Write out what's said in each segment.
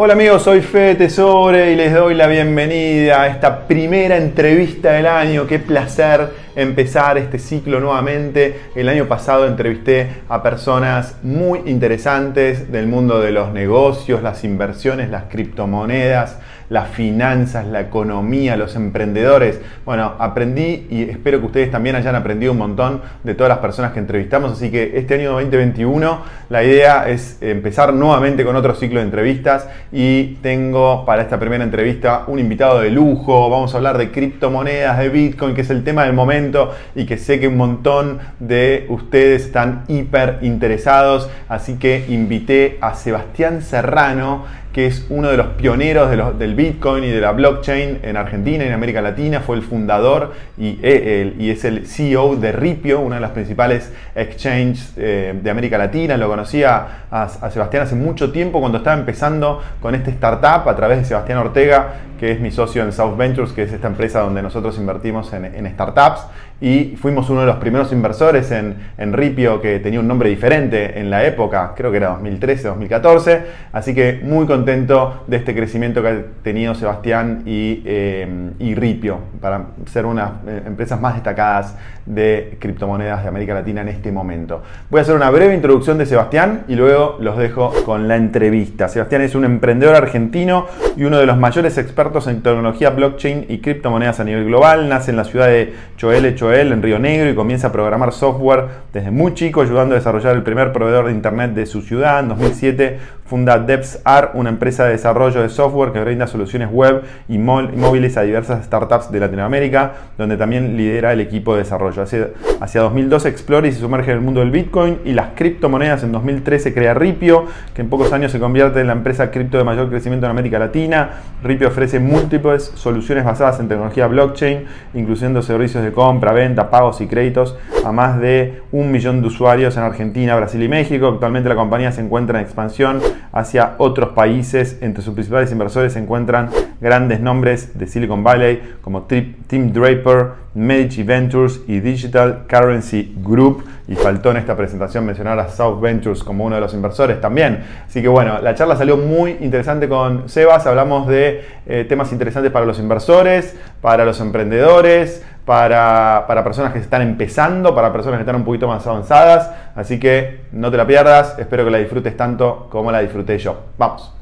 Hola amigos, soy Fede Tesore y les doy la bienvenida a esta primera entrevista del año. Qué placer empezar este ciclo nuevamente. El año pasado entrevisté a personas muy interesantes del mundo de los negocios, las inversiones, las criptomonedas las finanzas, la economía, los emprendedores. Bueno, aprendí y espero que ustedes también hayan aprendido un montón de todas las personas que entrevistamos. Así que este año 2021 la idea es empezar nuevamente con otro ciclo de entrevistas y tengo para esta primera entrevista un invitado de lujo. Vamos a hablar de criptomonedas, de Bitcoin, que es el tema del momento y que sé que un montón de ustedes están hiper interesados. Así que invité a Sebastián Serrano que es uno de los pioneros del Bitcoin y de la blockchain en Argentina y en América Latina, fue el fundador y, eh, es el CEO de Ripio, una de las principales exchanges eh, de América Latina. Lo conocía a, Sebastián hace mucho tiempo cuando estaba empezando con este startup a través de Sebastián Ortega, que es mi socio en South Ventures, que es esta empresa donde nosotros invertimos en, startups y fuimos uno de los primeros inversores en, Ripio que tenía un nombre diferente en la época, creo que era 2013, 2014, así que muy contento de este crecimiento que ha tenido Sebastián y, eh, y Ripio para ser una de las empresas más destacadas de criptomonedas de América Latina en este momento. Voy a hacer una breve introducción de Sebastián y luego los dejo con la entrevista. Sebastián es un emprendedor argentino y uno de los mayores expertos en tecnología blockchain y criptomonedas a nivel global. Nace en la ciudad de Choel, él en Río Negro y comienza a programar software desde muy chico, ayudando a desarrollar el primer proveedor de Internet de su ciudad. En 2007 funda DevsArt, una empresa de desarrollo de software que brinda soluciones web y móviles a diversas startups de Latinoamérica, donde también lidera el equipo de desarrollo. Hacia, hacia 2012 explora y se sumerge en el mundo del Bitcoin y las criptomonedas. En 2013 crea Ripio, que en pocos años se convierte en la empresa cripto de mayor crecimiento en América Latina. Ripio ofrece múltiples soluciones basadas en tecnología blockchain, incluyendo servicios de compra, venta, pagos y créditos a más de un millón de usuarios en Argentina, Brasil y México. Actualmente la compañía se encuentra en expansión hacia otros países. Entre sus principales inversores se encuentran grandes nombres de Silicon Valley como Tim Draper, Medici Ventures y Digital Currency Group. Y faltó en esta presentación mencionar a South Ventures como uno de los inversores también. Así que bueno, la charla salió muy interesante con Sebas. Hablamos de eh, temas interesantes para los inversores, para los emprendedores, para, personas que están empezando, para personas que están un poquito más avanzadas. Así que no te la pierdas, espero que la disfrutes tanto como la disfruté yo. Vamos.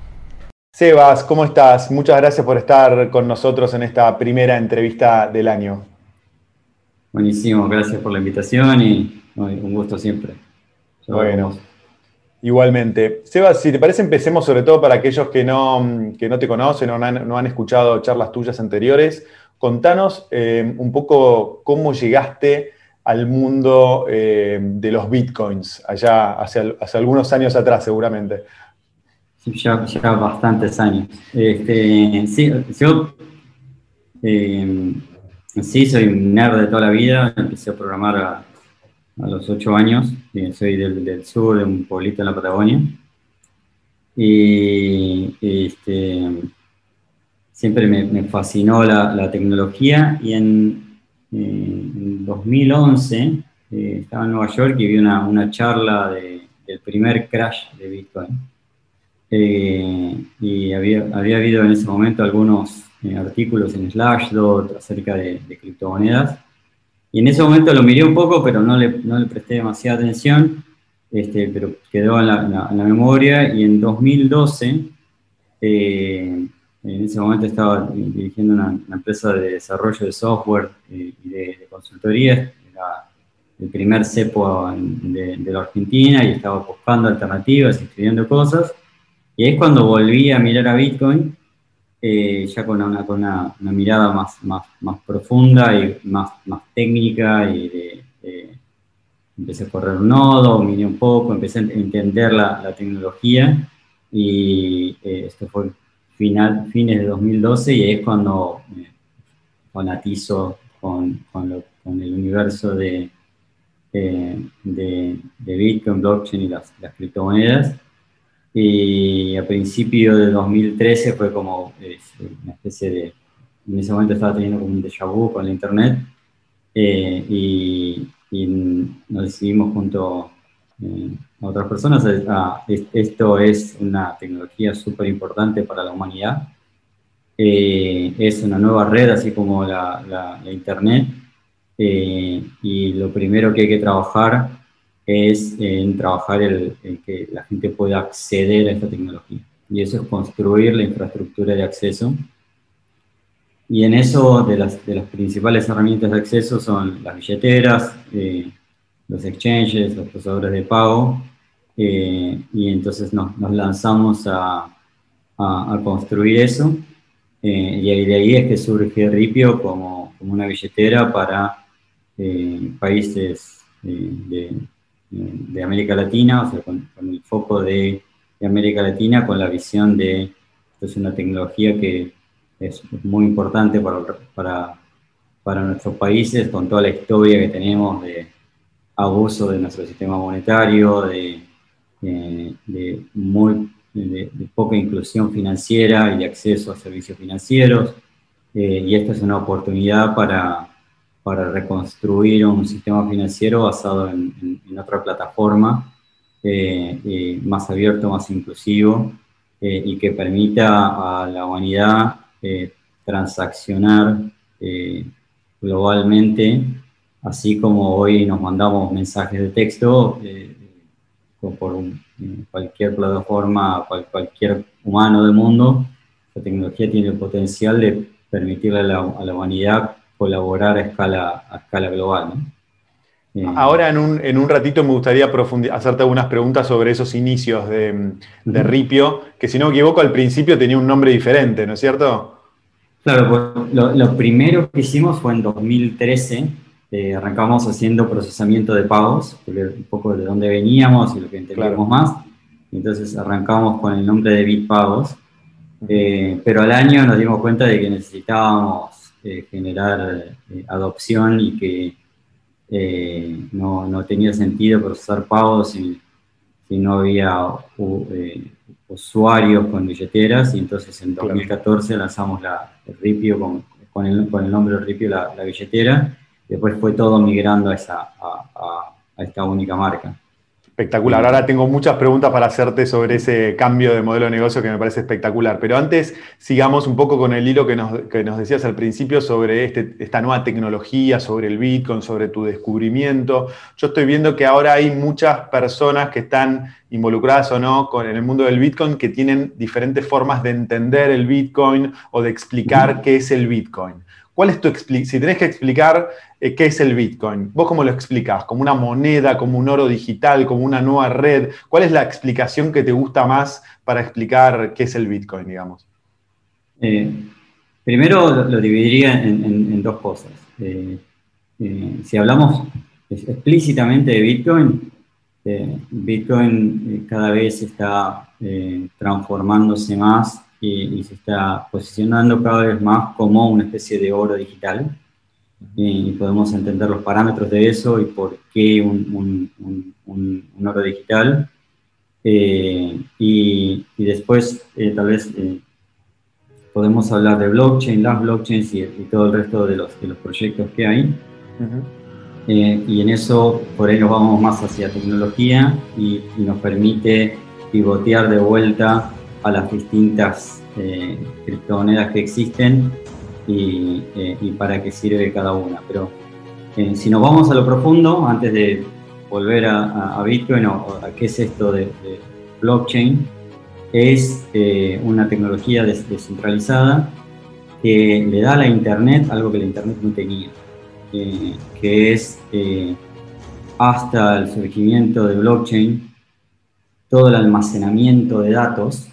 Sebas, ¿cómo estás? Muchas gracias por estar con nosotros en esta primera entrevista del año. Buenísimo, gracias por la invitación y un gusto siempre. bueno, igualmente. Sebas, si te parece, empecemos sobre todo para aquellos que no, que no te conocen o no han escuchado charlas tuyas anteriores. Contanos eh, un poco cómo llegaste al mundo eh, de los bitcoins, allá hace, algunos años atrás seguramente. Sí, ya, bastantes años. Este, sí, yo eh, sí, soy un nerd de toda la vida, empecé a programar a, los ocho años, soy del, sur, de un pueblito en la Patagonia. Y este, siempre me, fascinó la, tecnología y en, 2011 eh, estaba en Nueva York y vi una, charla del primer crash de Bitcoin. Eh, y había, había habido en ese momento algunos eh, artículos en Slashdot acerca de, criptomonedas. Y en ese momento lo miré un poco, pero no le, no le presté demasiada atención, este, pero quedó en la, en la, memoria. Y en 2012 en ese momento estaba dirigiendo una, empresa de desarrollo de software eh, y de, consultoría, era el primer cepo de, la Argentina y estaba buscando alternativas, escribiendo cosas. Y es cuando volví a mirar a Bitcoin, eh, ya con, una, con una, mirada más, más, más, profunda y más, más técnica y de, empecé a correr un nodo, miré un poco, empecé a entender la, la tecnología y eh, esto fue final, fines de 2012 y es cuando eh, fanatizo con, con, el universo de, de, Bitcoin, blockchain y las, criptomonedas. Y a principio de 2013 fue como una especie de, en ese momento estaba teniendo como un déjà vu con la internet eh, y, y, nos decidimos junto a otras personas, ah, esto es una tecnología súper importante para la humanidad. es una nueva red, así como la, Internet. y lo primero que hay que trabajar es en trabajar el, que la gente pueda acceder a esta tecnología. Y eso es construir la infraestructura de acceso. Y en eso, de las, de las principales herramientas de acceso son las billeteras, eh, los exchanges, los procesadores de pago, eh, y entonces nos, lanzamos a, construir eso. Eh, y de ahí es que surge Ripio como, una billetera para países de, América Latina, o sea, con, el foco de, América Latina, con la visión de, esto es una tecnología que es muy importante para, para nuestros países, con toda la historia que tenemos de abuso de nuestro sistema monetario, de, de, muy, de, poca inclusión financiera y de acceso a servicios financieros. Eh, y esta es una oportunidad para, para reconstruir un sistema financiero basado en, otra plataforma eh, eh, más abierto, más inclusivo eh, y que permita a la humanidad transaccionar globalmente, así como hoy nos mandamos mensajes de texto por cualquier plataforma, cualquier humano del mundo, la tecnología tiene el potencial de permitirle a la, a la humanidad colaborar a escala, a escala global. Eh, Ahora en un, en un, ratito me gustaría hacerte algunas preguntas sobre esos inicios de, de, Ripio, que si no me equivoco al principio tenía un nombre diferente, ¿no es cierto? Claro, pues, lo, primero que hicimos fue en 2013, eh, arrancamos haciendo procesamiento de pagos, un poco de dónde veníamos y lo que entendíamos más, entonces arrancamos con el nombre de Bitpagos, eh, pero al año nos dimos cuenta de que necesitábamos eh, generar eh, adopción y que eh, no, no, tenía sentido procesar pagos si, si no había usuarios con billeteras. Y entonces en 2014 lanzamos la, el Ripio con, con, el, con el nombre Ripio la, la, billetera después fue todo migrando a, esa, a, a esta única marca. Espectacular. Ahora tengo muchas preguntas para hacerte sobre ese cambio de modelo de negocio que me parece espectacular. Pero antes sigamos un poco con el hilo que nos, decías al principio sobre este, esta nueva tecnología, sobre el Bitcoin, sobre tu descubrimiento. Yo estoy viendo que ahora hay muchas personas que están involucradas o no con, en el mundo del Bitcoin que tienen diferentes formas de entender el Bitcoin o de explicar qué es el Bitcoin. ¿Cuál es tu si tenés que explicar eh, qué es el Bitcoin, vos cómo lo explicás? ¿Como una moneda, como un oro digital, como una nueva red? ¿Cuál es la explicación que te gusta más para explicar qué es el Bitcoin, digamos? Eh, primero lo, dividiría en, dos cosas. Eh, si hablamos explícitamente de Bitcoin, Bitcoin cada vez está transformándose más y, se está posicionando cada vez más como una especie de oro digital. Y podemos entender los parámetros de eso y por qué un, un, oro digital. Eh, y, y, después, eh, tal vez, eh, podemos hablar de blockchain, las blockchains y, todo el resto de los, de los proyectos que hay. y en eso, por ahí nos vamos más hacia tecnología y, y nos permite pivotear de vuelta a las distintas eh, criptomonedas que existen y, eh, para qué sirve cada una. Pero eh, si nos vamos a lo profundo, antes de volver a, Bitcoin o a qué es esto de, blockchain, es una tecnología descentralizada que le da a la Internet algo que la Internet no tenía, que es hasta el surgimiento de blockchain, todo el almacenamiento de datos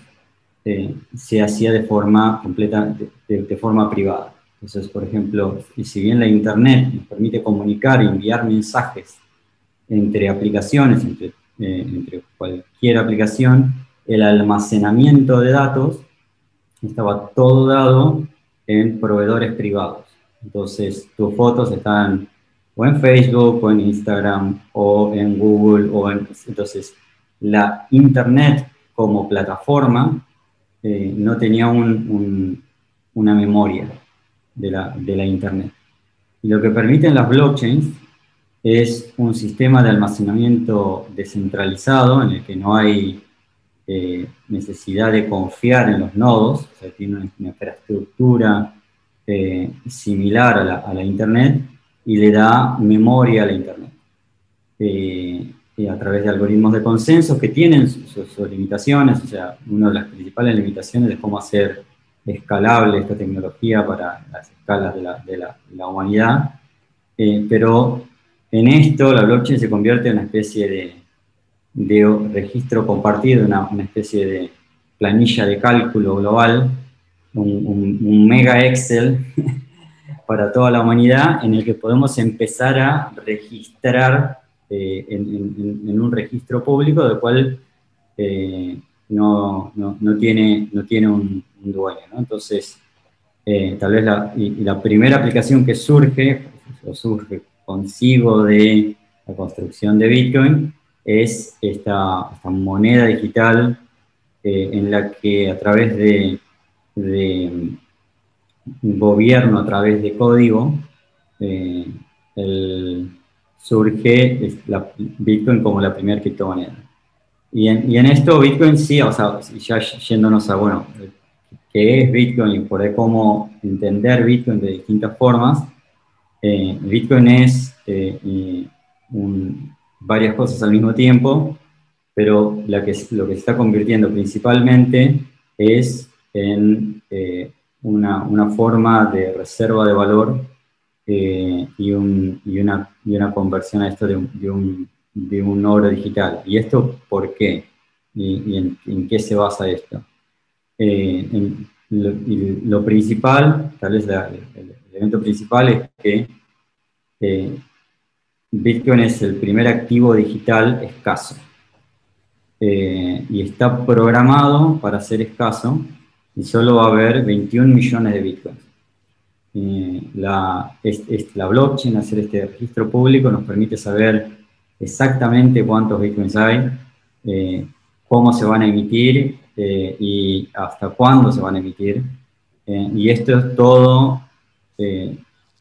eh, se hacía de forma completa, de, forma privada. Entonces, por ejemplo, si bien la Internet nos permite comunicar y enviar mensajes entre aplicaciones, entre, eh, entre cualquier aplicación, el almacenamiento de datos estaba todo dado en proveedores privados. Entonces, tus fotos están o en Facebook, o en Instagram, o en Google, o en... Entonces, la Internet como plataforma eh, no tenía una memoria de la, Internet. Y lo que permiten las blockchains es un sistema de almacenamiento descentralizado en el que no hay eh, necesidad de confiar en los nodos, o sea, tiene una, infraestructura eh, similar a la, Internet y le da memoria a la Internet. A través de algoritmos de consenso que tienen sus, limitaciones, o sea, una de las principales limitaciones es cómo hacer escalable esta tecnología para las escalas de la, humanidad, pero en esto la blockchain se convierte en una especie de, de registro compartido, una, una, especie de planilla de cálculo global, un, mega Excel para toda la humanidad en el que podemos empezar a registrar eh, en, un registro público del cual eh, no, no, tiene, no tiene un, dueño. Entonces, eh, tal vez la, la primera aplicación que surge, o surge consigo de la construcción de Bitcoin, es esta, moneda digital eh, en la que a través de, gobierno, a través de código, eh, surge la, Bitcoin como la primera criptomoneda. Y en, y en, esto Bitcoin sí, o sea, ya yéndonos a, bueno, qué es Bitcoin y por cómo entender Bitcoin de distintas formas, eh, Bitcoin es un, varias cosas al mismo tiempo, pero la que, lo que se está convirtiendo principalmente es en eh, una, una, forma de reserva de valor eh, y, un, y, una, y, una, conversión a esto de un, de un, de oro digital. ¿Y esto por qué? ¿Y, en, qué se basa esto? Eh, lo, principal, tal vez el, elemento principal es que Bitcoin es el primer activo digital escaso eh, y está programado para ser escaso y solo va a haber 21 millones de Bitcoins. Eh, la, la blockchain, hacer este registro público, nos permite saber exactamente cuántos Bitcoins hay, eh, cómo se van a emitir y hasta cuándo se van a emitir. y esto es todo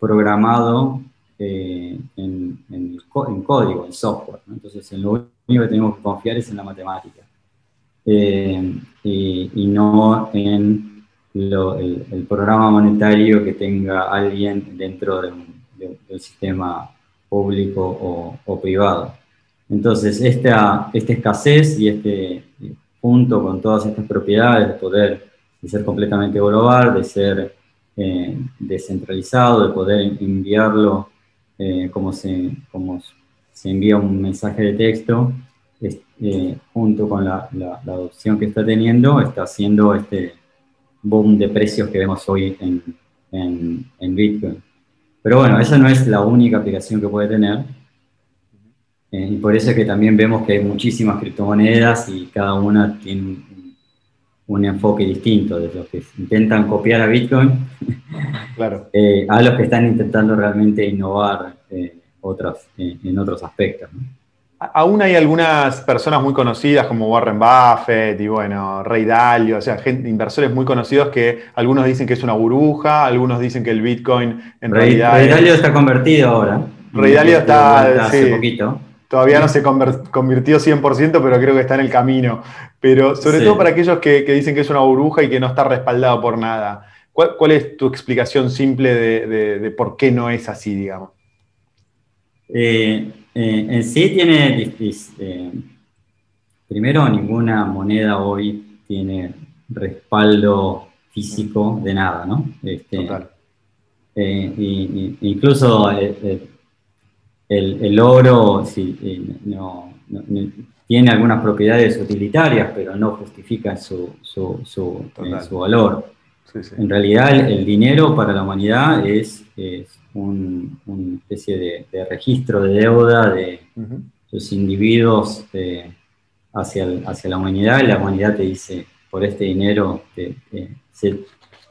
programado eh, en, en, código, en software. Entonces, en lo único que tenemos que confiar es en la matemática eh, y, no en el, programa monetario que tenga alguien dentro del sistema público o, privado. Entonces, esta, esta escasez y este junto con todas estas propiedades de poder de ser completamente global, de ser eh, descentralizado, de poder enviarlo eh, como, se, como se envía un mensaje de texto, eh, junto con la, la, adopción que está teniendo, está haciendo este boom de precios que vemos hoy en, en, en Bitcoin. Pero bueno, esa no es la única aplicación que puede tener. Eh, y por eso es que también vemos que hay muchísimas criptomonedas y cada una tiene un enfoque distinto, de los que intentan copiar a Bitcoin claro. Eh, a los que están intentando realmente innovar eh, eh, en otros aspectos. Aún hay algunas personas muy conocidas como Warren Buffett y bueno, Ray Dalio, o sea, gente, inversores muy conocidos que algunos dicen que es una burbuja, algunos dicen que el Bitcoin en realidad... Ray Dalio está convertido ahora. Ray Dalio está... Hace poquito. Todavía no se convirtió 100%, pero creo que está en el camino. Pero sobre todo para aquellos que, dicen que es una burbuja y que no está respaldado por nada. ¿Cuál, es tu explicación simple de, por qué no es así, digamos? Eh, eh, en sí tiene, eh, primero, ninguna moneda hoy tiene respaldo físico de nada, ¿no? Este, Total. incluso el, oro tiene algunas propiedades utilitarias, pero no justifica su, su, valor. En realidad el, dinero para la humanidad es, una especie de, registro de deuda de los individuos hacia, hacia la humanidad y la humanidad te dice, por este dinero se,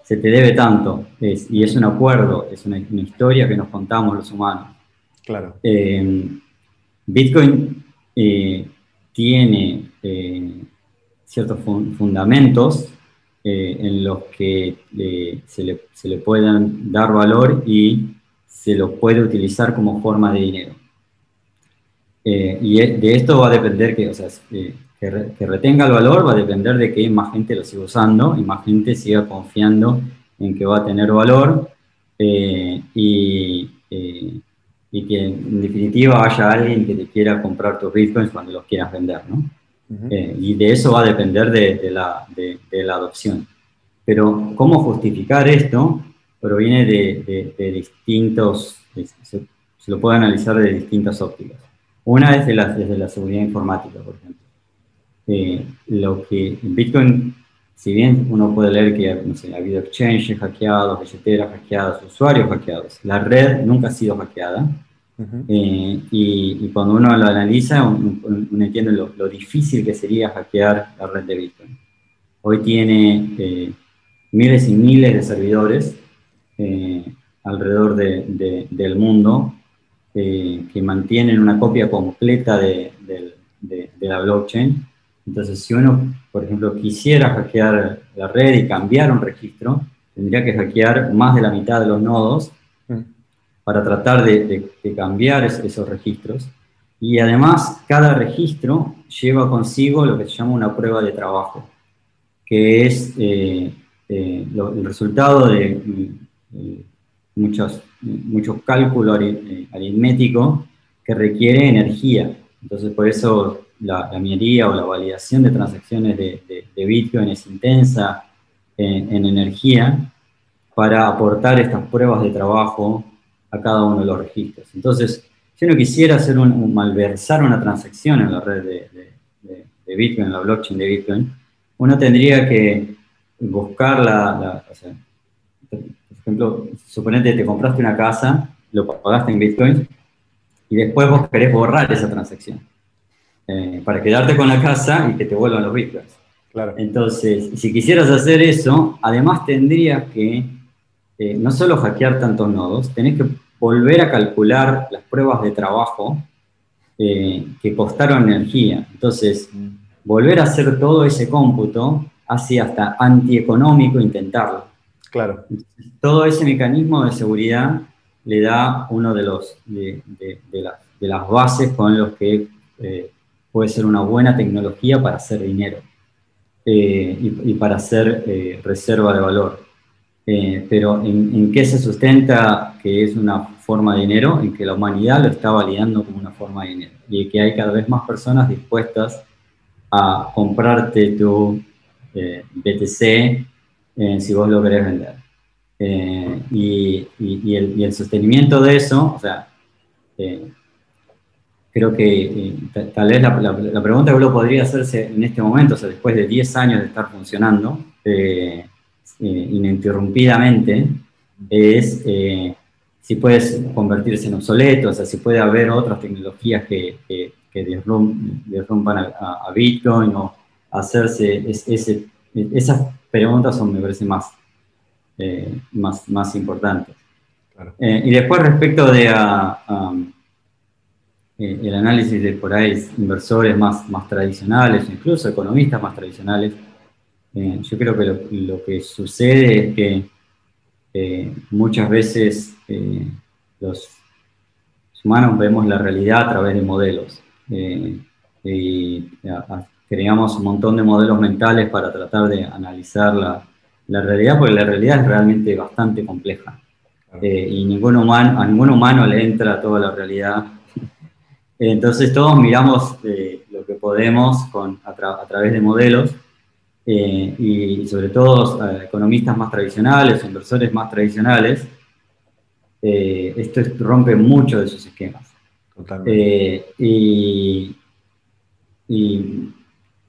te debe tanto. y es un acuerdo, es una, historia que nos contamos los humanos. Claro. Eh, Bitcoin eh, tiene eh, ciertos fundamentos en los que se, le, se, le, puedan dar valor y se lo puede utilizar como forma de dinero. y de esto va a depender que, o sea, que, retenga el valor, va a depender de que más gente lo siga usando y más gente siga confiando en que va a tener valor y, y que en definitiva haya alguien que te quiera comprar tus bitcoins cuando los quieras vender, ¿no? Eh, y de eso va a depender de, la, de, la, adopción. Pero cómo justificar esto proviene de, distintos, se, lo puede analizar de distintas ópticas. Una es la, desde la seguridad informática, por ejemplo. Eh, lo que en Bitcoin, si bien uno puede leer que no sé, ha habido exchanges hackeados, billeteras hackeadas, usuarios hackeados, la red nunca ha sido hackeada eh, y, cuando uno lo analiza, uno, entiende lo, difícil que sería hackear la red de Bitcoin. Hoy tiene eh, miles y miles de servidores eh, alrededor del mundo que mantienen una copia completa de, la blockchain. Entonces, si uno, por ejemplo, quisiera hackear la red y cambiar un registro, tendría que hackear más de la mitad de los nodos para tratar de, cambiar esos registros. Y además, cada registro lleva consigo lo que se llama una prueba de trabajo, que es eh, eh, el resultado de eh, muchos, muchos cálculos aritméticos que requiere energía. Entonces, por eso la, minería o la validación de transacciones de, Bitcoin es intensa en, en energía para aportar estas pruebas de trabajo a cada uno de los registros. Entonces, si uno quisiera hacer un, malversar una transacción en la red de, Bitcoin, en la blockchain de Bitcoin, uno tendría que buscar la, o sea, por ejemplo, suponete que te compraste una casa, lo pagaste en Bitcoin, y después vos querés borrar esa transacción eh, para quedarte con la casa y que te vuelvan los Bitcoins. Claro. Entonces, si quisieras hacer eso, además tendrías que eh, no solo hackear tantos nodos, tenés que volver a calcular las pruebas de trabajo eh, que costaron energía. Entonces, volver a hacer todo ese cómputo hace hasta antieconómico intentarlo. Claro. todo ese mecanismo de seguridad le da uno de, los, de, las bases con los que eh, puede ser una buena tecnología para hacer dinero y, para hacer reserva de valor. Eh, pero ¿en, qué se sustenta que es una forma de dinero? En que la humanidad lo está validando como una forma de dinero y que hay cada vez más personas dispuestas a comprarte tu eh, BTC eh, si vos lo querés vender. Y, el, sostenimiento de eso, o sea, creo que tal vez la, pregunta que uno podría hacerse en este momento, o sea, después de 10 años de estar funcionando, eh, ininterrumpidamente es eh, si puedes convertirse en obsoleto, o sea, si puede haber otras tecnologías que, que, derrumpan a, Bitcoin o hacerse ese, esas preguntas son, me parece, más, eh, más, más importantes. y después respecto de el análisis de por ahí inversores más, más tradicionales, incluso economistas más tradicionales, eh, yo creo que lo, que sucede es que eh, muchas veces eh, los humanos vemos la realidad a través de modelos y creamos un montón de modelos mentales para tratar de analizar la, la realidad, porque la realidad es realmente bastante compleja. y ningún humano, a ningún humano le entra toda la realidad. Entonces todos miramos lo que podemos con, a, a través de modelos eh, y sobre todo eh, economistas más tradicionales, inversores más tradicionales, eh, esto rompe mucho de sus esquemas. y,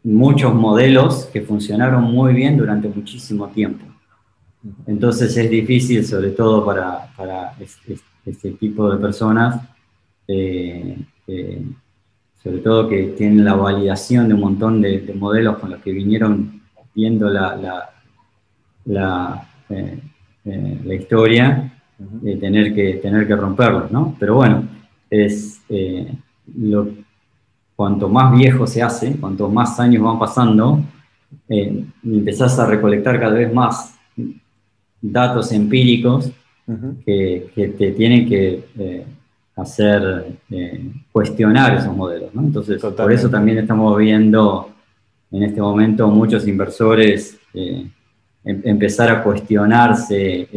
muchos modelos que funcionaron muy bien durante muchísimo tiempo. Entonces es difícil, sobre todo para, para este, tipo de personas, sobre todo que tienen la validación de un montón de modelos con los que vinieron viendo la, la, la, eh, eh, la historia, de tener que, tener que romperlo, ¿no? Pero bueno, es, eh, lo, cuanto más viejo se hace, cuanto más años van pasando, empezás a recolectar cada vez más datos empíricos que, que, te tienen que hacer cuestionar esos modelos. Entonces, por eso también estamos viendo en este momento muchos inversores em, empezar a cuestionarse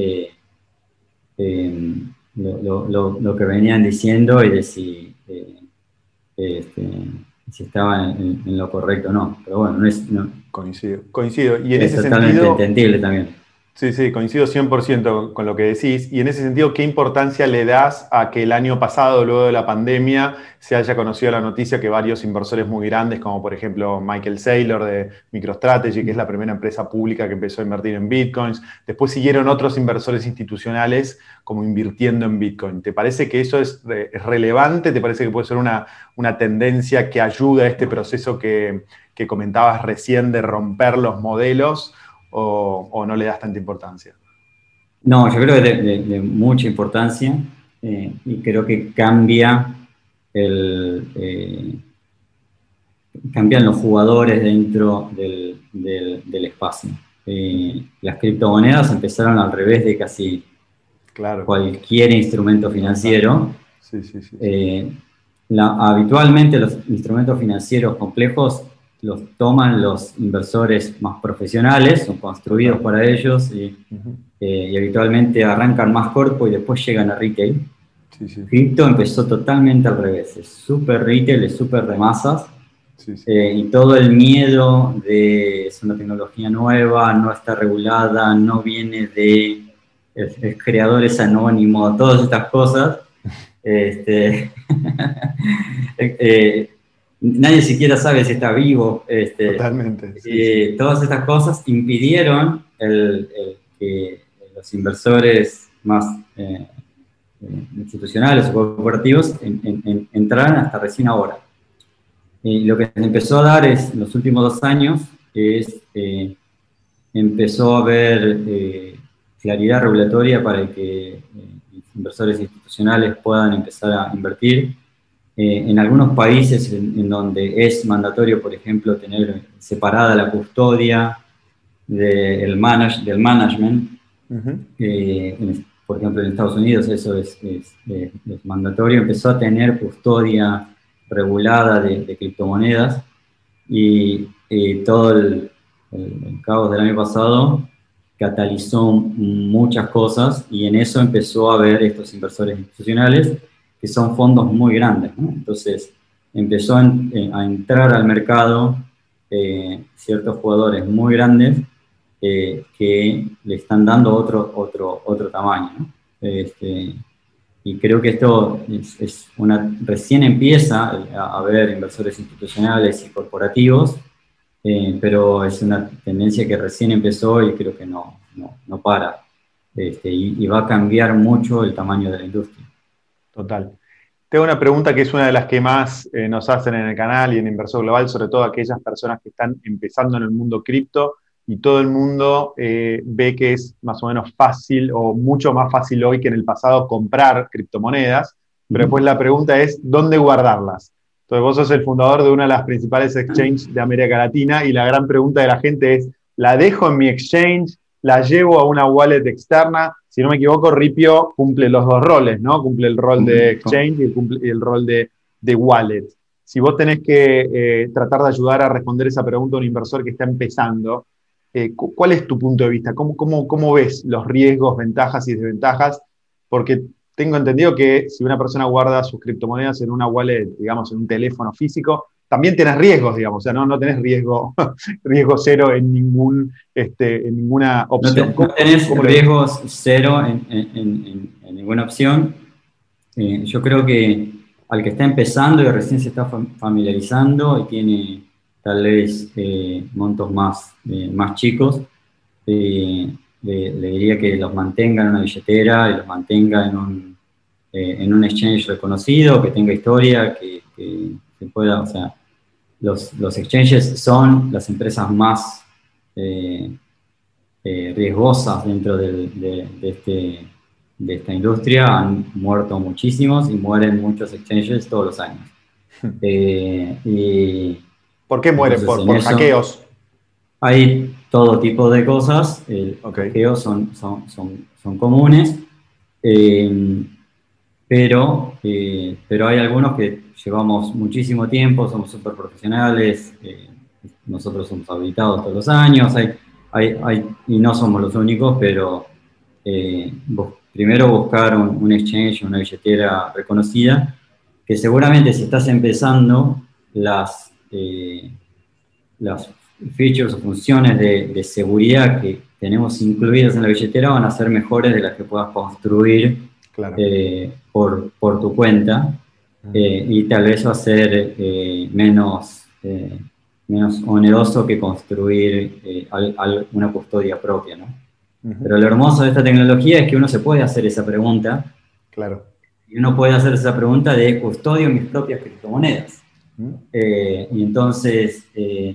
lo, que venían diciendo y de si, este, si estaban en, lo correcto o no. Pero bueno, no es... coincido, coincido. Y en es ese totalmente sentido, entendible también. Sí, sí, coincido 100% con lo que decís. Y en ese sentido, ¿qué importancia le das a que el año pasado, luego de la pandemia, se haya conocido la noticia que varios inversores muy grandes, como por ejemplo Michael Saylor de MicroStrategy, que es la primera empresa pública que empezó a invertir en bitcoins, después siguieron otros inversores institucionales como invirtiendo en bitcoin? ¿Te parece que eso es, relevante? ¿Te parece que puede ser una, una tendencia que ayuda a este proceso que, que comentabas recién de romper los modelos? O, no le das tanta importancia? No, yo creo que de, de, mucha importancia eh, y creo que cambia el, eh, cambian los jugadores dentro del, del, espacio. Eh, las criptomonedas empezaron al revés de casi claro. cualquier instrumento financiero. Sí, sí, sí, habitualmente los instrumentos financieros complejos los toman los inversores más profesionales, son construidos para ellos y, eh, habitualmente arrancan más corpo y después llegan a retail. Crypto empezó totalmente al revés, es súper retail, es súper de masas. Eh, y todo el miedo de es una tecnología nueva, no está regulada, no viene de creadores anónimos, todas estas cosas. Este, eh, nadie siquiera sabe si está vivo. Este, Totalmente. y Todas estas cosas impidieron el, que los inversores más eh, institucionales o corporativos entraran hasta recién ahora. Y lo que se empezó a dar es, en los últimos dos años, es eh, empezó a haber eh, claridad regulatoria para que inversores institucionales puedan empezar a invertir eh, en algunos países en, donde es mandatorio, por ejemplo, tener separada la custodia del management, por ejemplo, en Estados Unidos eso es, mandatorio, empezó a tener custodia regulada de, criptomonedas y, todo el, el, caos del año pasado catalizó muchas cosas y en eso empezó a haber estos inversores institucionales que son fondos muy grandes. Entonces, empezó eh, a, entrar al mercado eh, ciertos jugadores muy grandes eh, que le están dando otro, otro, otro tamaño. Este, y creo que esto es, una, recién empieza a haber inversores institucionales y corporativos, pero es una tendencia que recién empezó y creo que no, no, no para. Este, y va a cambiar mucho el tamaño de la industria. Total. Tengo una pregunta que es una de las que más eh, nos hacen en el canal y en Inversor Global, sobre todo aquellas personas que están empezando en el mundo cripto y todo el mundo eh, ve que es más o menos fácil o mucho más fácil hoy que en el pasado comprar criptomonedas, pero después la pregunta es, ¿dónde guardarlas? Entonces vos sos el fundador de una de las principales exchanges de América Latina y la gran pregunta de la gente es, ¿la dejo en mi exchange? ¿La llevo a una wallet externa? si no me equivoco, Ripio cumple los dos roles, ¿no? Cumple el rol de exchange y el, rol de, wallet. Si vos tenés que eh, tratar de ayudar a responder esa pregunta a un inversor que está empezando, eh, ¿cuál es tu punto de vista? ¿Cómo, cómo, ves los riesgos, ventajas y desventajas? Porque tengo entendido que si una persona guarda sus criptomonedas en una wallet, digamos, en un teléfono físico, también tenés riesgos, digamos, o sea, no, no tenés riesgo, riesgo cero en, ningún, este, en ninguna opción. No, tenés riesgos cero en, ninguna opción. Eh, yo creo que al que está empezando y recién se está familiarizando y tiene tal vez eh, montos más, eh, más chicos, le, diría que los mantenga en una billetera y los mantenga en un, en un exchange reconocido, que tenga historia, que pueda, o sea, los, los exchanges son las empresas más eh, eh, riesgosas dentro de, este, de esta industria, han muerto muchísimos y mueren muchos exchanges todos los años. Eh, y, ¿Por qué mueren? ¿Por, hackeos? Hay todo tipo de cosas, los hackeos son, son, son, son comunes. pero, eh, pero hay algunos que llevamos muchísimo tiempo, somos súper profesionales, eh, nosotros somos habilitados todos los años, hay, hay, hay, y no somos los únicos, pero eh, primero buscar un, un, exchange, una billetera reconocida, que seguramente si estás empezando, las, las features o funciones de, de seguridad que tenemos incluidas en la billetera van a ser mejores de las que puedas construir eh, por, por, tu cuenta eh, y tal vez va a ser eh, menos, menos oneroso que construir una custodia propia, ¿no? Pero lo hermoso de esta tecnología es que uno se puede hacer esa pregunta. Claro. Y uno puede hacer esa pregunta de custodio mis propias criptomonedas. y entonces,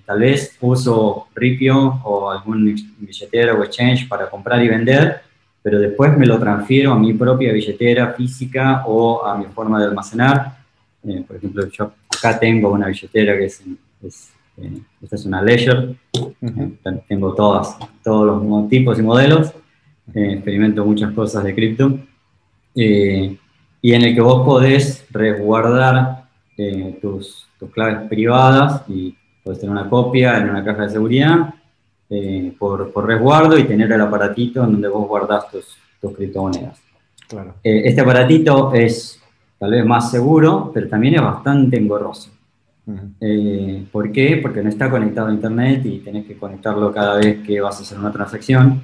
tal vez uso Ripio o algún billetero o exchange para comprar y vender, pero después me lo transfiero a mi propia billetera física o a mi forma de almacenar. Eh, por ejemplo, yo acá tengo una billetera que es, eh, esta es una Ledger, eh, tengo todas, todos los tipos y modelos, experimento muchas cosas de cripto, y en el que vos podés resguardar tus, tus claves privadas y podés tener una copia en una caja de seguridad eh, por, por, resguardo y tener el aparatito en donde vos guardás tus, tus criptomonedas. Claro. Eh, este aparatito es tal vez más seguro, pero también es bastante engorroso. eh, ¿Por qué? Porque no está conectado a Internet y tenés que conectarlo cada vez que vas a hacer una transacción.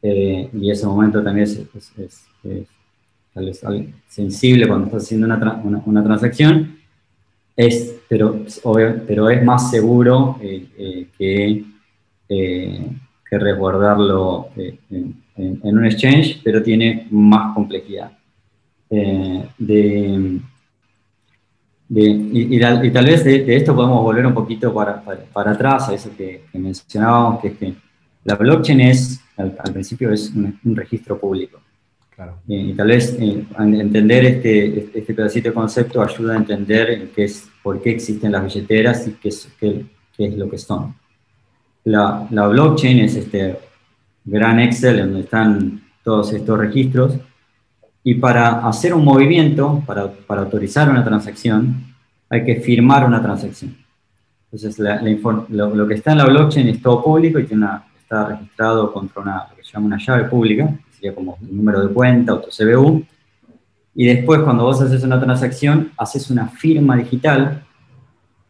Eh, y ese momento también es, es, es, tal vez sensible cuando estás haciendo una, una, una transacción. Es, pero, obvio, pero es más seguro que eh, que resguardarlo eh, en, un exchange, pero tiene más complejidad. Eh, de, y, tal vez de, esto podemos volver un poquito para, para, atrás a eso que, mencionábamos, que es que la blockchain es, al, principio es un, registro público. Claro. y tal vez entender este, este pedacito de concepto ayuda a entender qué es, por qué existen las billeteras y qué es, qué, qué es lo que son. La, la, blockchain es este gran Excel donde están todos estos registros y para hacer un movimiento, para, para autorizar una transacción, hay que firmar una transacción. Entonces, la, lo, lo, que está en la blockchain es todo público y tiene una, está registrado contra una, lo que se llama una llave pública, que sería como tu número de cuenta o tu CBU. Y después, cuando vos haces una transacción, haces una firma digital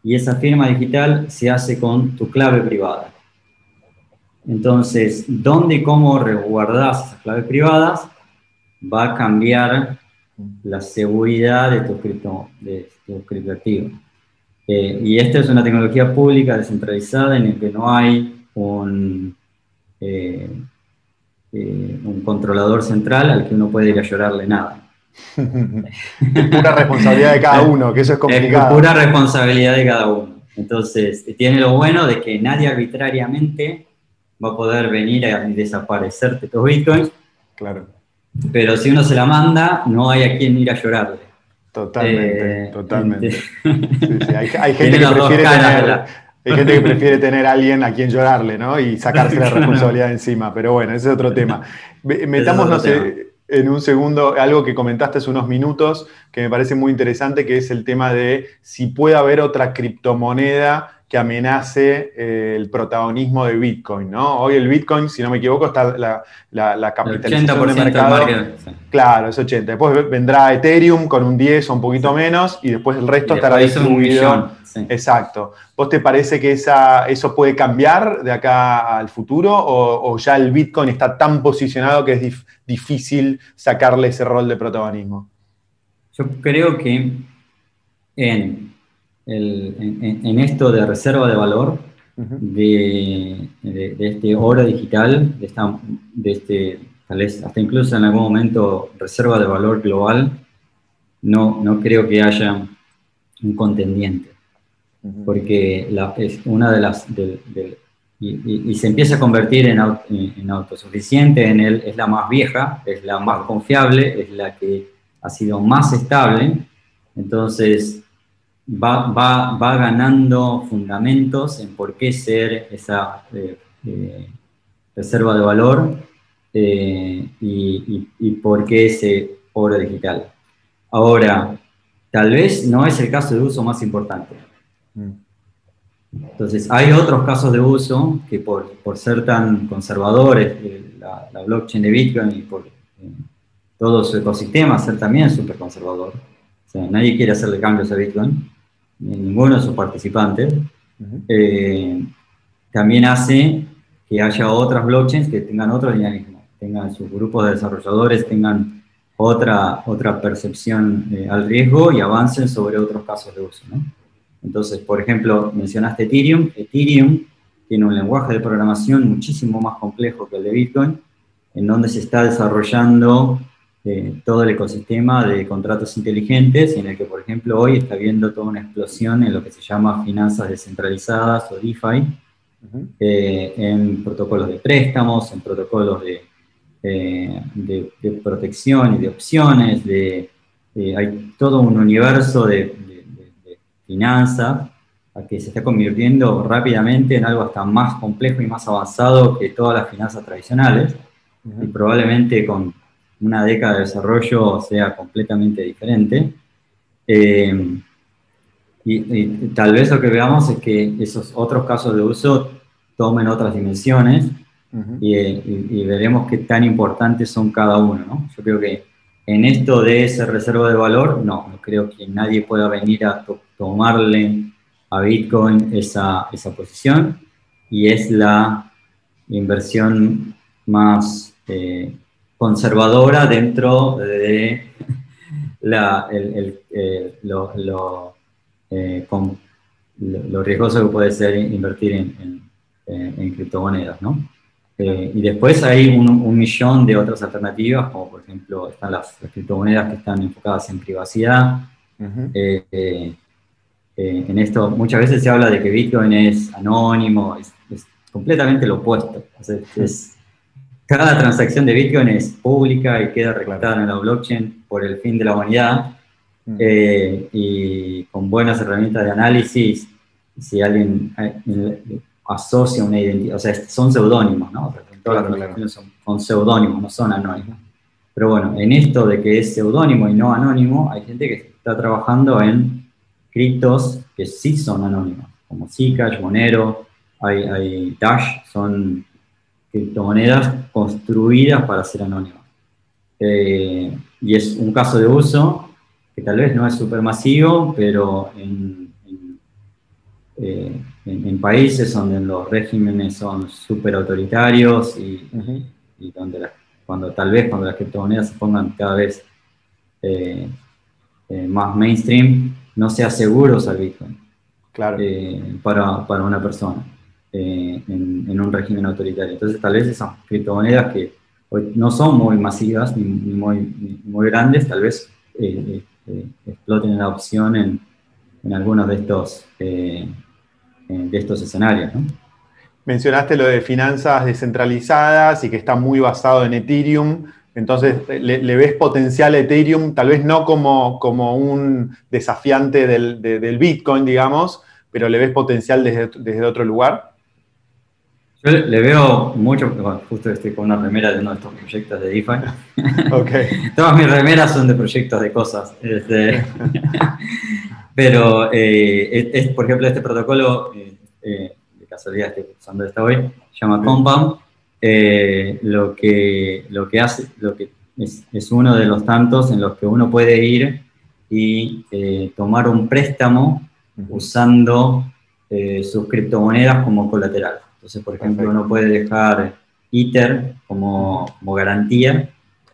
y esa firma digital se hace con tu clave privada. Entonces, dónde y cómo resguardas esas claves privadas va a cambiar la seguridad de tu, cripto, de tu criptoactivo. Eh, y esta es una tecnología pública descentralizada en la que no hay un, eh, eh, un controlador central al que uno puede ir a llorarle nada. es pura responsabilidad de cada uno, que eso es complicado. Es pura responsabilidad de cada uno. Entonces, tiene lo bueno de que nadie arbitrariamente va a poder venir a desaparecerte tus bitcoins. Claro. Pero si uno se la manda, no hay a quien ir a llorarle. Totalmente, eh, totalmente. Hay, gente que prefiere tener, hay gente que prefiere tener a alguien a quien llorarle, ¿no? Y sacarse la responsabilidad encima. Pero bueno, ese es otro tema. Metámonos en un segundo algo que comentaste hace unos minutos que me parece muy interesante, que es el tema de si puede haber otra criptomoneda que amenace eh, el protagonismo de Bitcoin, ¿no? Hoy el Bitcoin, si no me equivoco, está la, la, capitalización de mercado. Claro, es 80. Después vendrá Ethereum con un 10 o un poquito menos y después el resto estará distribuido. Exacto. ¿Vos te parece que esa, eso puede cambiar de acá al futuro o, ya el Bitcoin está tan posicionado que es difícil sacarle ese rol de protagonismo? Yo creo que en en, esto de reserva de valor, de, este oro digital, de, esta, de este, tal vez hasta incluso en algún momento reserva de valor global, no, no creo que haya un contendiente, porque la, es una de las... y, se empieza a convertir en, en, autosuficiente, en él es la más vieja, es la más confiable, es la que ha sido más estable, entonces va, va, ganando fundamentos en por qué ser esa eh, eh, reserva de valor eh, y, y, por qué ese oro digital. Ahora, tal vez no es el caso de uso más importante. Mm. Entonces, hay otros casos de uso que por, ser tan conservadores, eh, la, blockchain de Bitcoin y por eh, todo su ecosistema ser también súper conservador. O sea, nadie quiere hacerle cambios a Bitcoin, ninguno de sus participantes. Eh, también hace que haya otras blockchains que tengan otro dinamismo, tengan sus grupos de desarrolladores, tengan otra, otra percepción al riesgo y avancen sobre otros casos de uso. ¿no? Entonces, por ejemplo, mencionaste Ethereum. Ethereum tiene un lenguaje de programación muchísimo más complejo que el de Bitcoin, en donde se está desarrollando eh, todo el ecosistema de contratos inteligentes, en el que, por ejemplo, hoy está habiendo toda una explosión en lo que se llama finanzas descentralizadas o DeFi, eh, en protocolos de préstamos, en protocolos de, eh, de, protección y de opciones, de, hay todo un universo de, finanzas, a que se está convirtiendo rápidamente en algo hasta más complejo y más avanzado que todas las finanzas tradicionales, y probablemente con una década de desarrollo sea completamente diferente. Eh, y, tal vez lo que veamos es que esos otros casos de uso tomen otras dimensiones y, veremos qué tan importantes son cada uno. ¿no? Yo creo que en esto de ese reserva de valor, no, no creo que nadie pueda venir a tomarle a Bitcoin esa, esa posición y es la inversión más eh, conservadora dentro de la, el, eh, lo, lo, eh, lo, riesgoso que puede ser invertir en, en, criptomonedas, ¿no? y después hay un, millón de otras alternativas, como por ejemplo están las, criptomonedas que están enfocadas en privacidad, eh, en esto muchas veces se habla de que Bitcoin es anónimo, es, completamente lo opuesto. Cada transacción de Bitcoin es pública y queda recordada en la blockchain por el fin de la humanidad mm. eh, y con buenas herramientas de análisis, si alguien eh, asocia una identidad, o sea, son seudónimos, ¿no? Todas las transacciones son, son seudónimos, no son anónimos. Pero bueno, en esto de que es seudónimo y no anónimo, hay gente que está trabajando en criptos que sí son anónimos, como Zcash, Monero, hay, Dash, son criptomonedas construidas para ser anónimas. Eh, y es un caso de uso que tal vez no es súper masivo, pero en, eh, países donde los regímenes son súper autoritarios y, donde cuando tal vez cuando las criptomonedas se pongan cada vez eh, más mainstream, no sea seguro usar Bitcoin claro. Para, para, una persona eh, en, un régimen autoritario. Entonces, tal vez esas criptomonedas que no son muy masivas ni, muy, muy, grandes, tal vez eh, exploten la opción en, en algunos de estos, de estos escenarios. Mencionaste lo de finanzas descentralizadas y que está muy basado en Ethereum. Entonces, le, ves potencial a Ethereum, tal vez no como, como un desafiante del, Bitcoin, digamos, pero le ves potencial desde, otro lugar. Yo le veo mucho, justo estoy con una remera de uno de estos proyectos de DeFi. Okay. Todas mis remeras son de proyectos de cosas. Este, pero, eh, es, por ejemplo, este protocolo, eh, eh, de casualidad estoy usando esta hoy, se llama Compound lo, que, lo que hace, lo que es, uno de los tantos en los que uno puede ir y tomar un préstamo usando sus criptomonedas como colateral. Entonces, por ejemplo, uno puede dejar Ether como, como garantía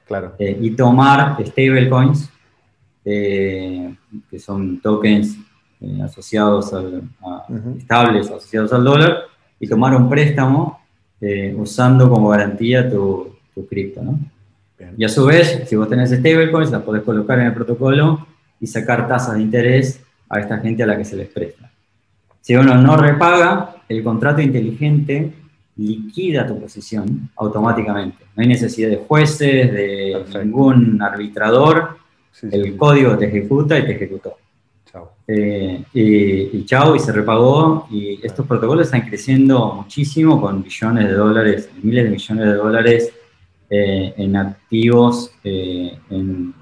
claro. y tomar stablecoins, que son tokens asociados al, estables asociados al dólar, y tomar un préstamo eh, usando como garantía tu, tu cripto, ¿no? Y a su vez, si vos tenés stablecoins, las podés colocar en el protocolo y sacar tasas de interés a esta gente a la que se les presta. Si uno no repaga, el contrato inteligente liquida tu posición automáticamente. No hay necesidad de jueces, de ningún arbitrador. el código te ejecuta y te ejecutó. Eh, y, chao, y se repagó. Y estos protocolos están creciendo muchísimo con billones de dólares, miles de millones de dólares eh, en activos, eh, en,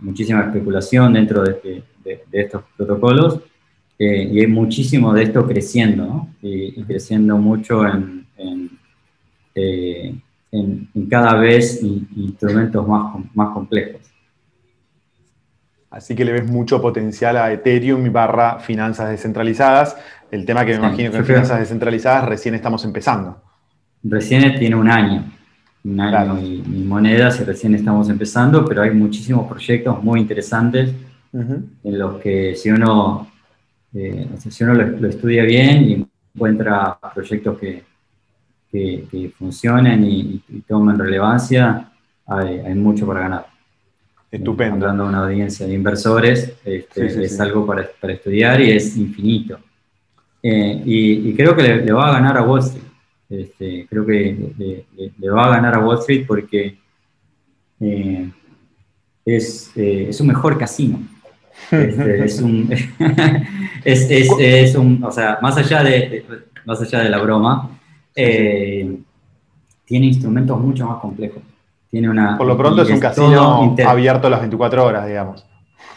muchísima especulación dentro de, estos protocolos y hay muchísimo de esto creciendo, y, creciendo mucho en, en, cada vez instrumentos más, más complejos. Así que le ves mucho potencial a Ethereum barra finanzas descentralizadas. El tema que me imagino que en finanzas descentralizadas recién estamos empezando. Recién tiene un año, un año y, monedas y recién estamos empezando, pero hay muchísimos proyectos muy interesantes en los que si uno, eh, si uno lo, estudia bien y encuentra proyectos que, que, funcionen y, tomen relevancia, hay mucho para ganar. Estupendo. Hablando de una audiencia de inversores, este, es algo para, para, estudiar y es infinito. Eh, y, creo que le, va a ganar a Wall Street. Este, creo que le, va a ganar a Wall Street porque eh, es, eh, es, un mejor casino. Este, es, un, es, es, un, o sea, más allá de, más allá de la broma, tiene instrumentos mucho más complejos una, por lo pronto es un casino abierto las 24 horas, digamos.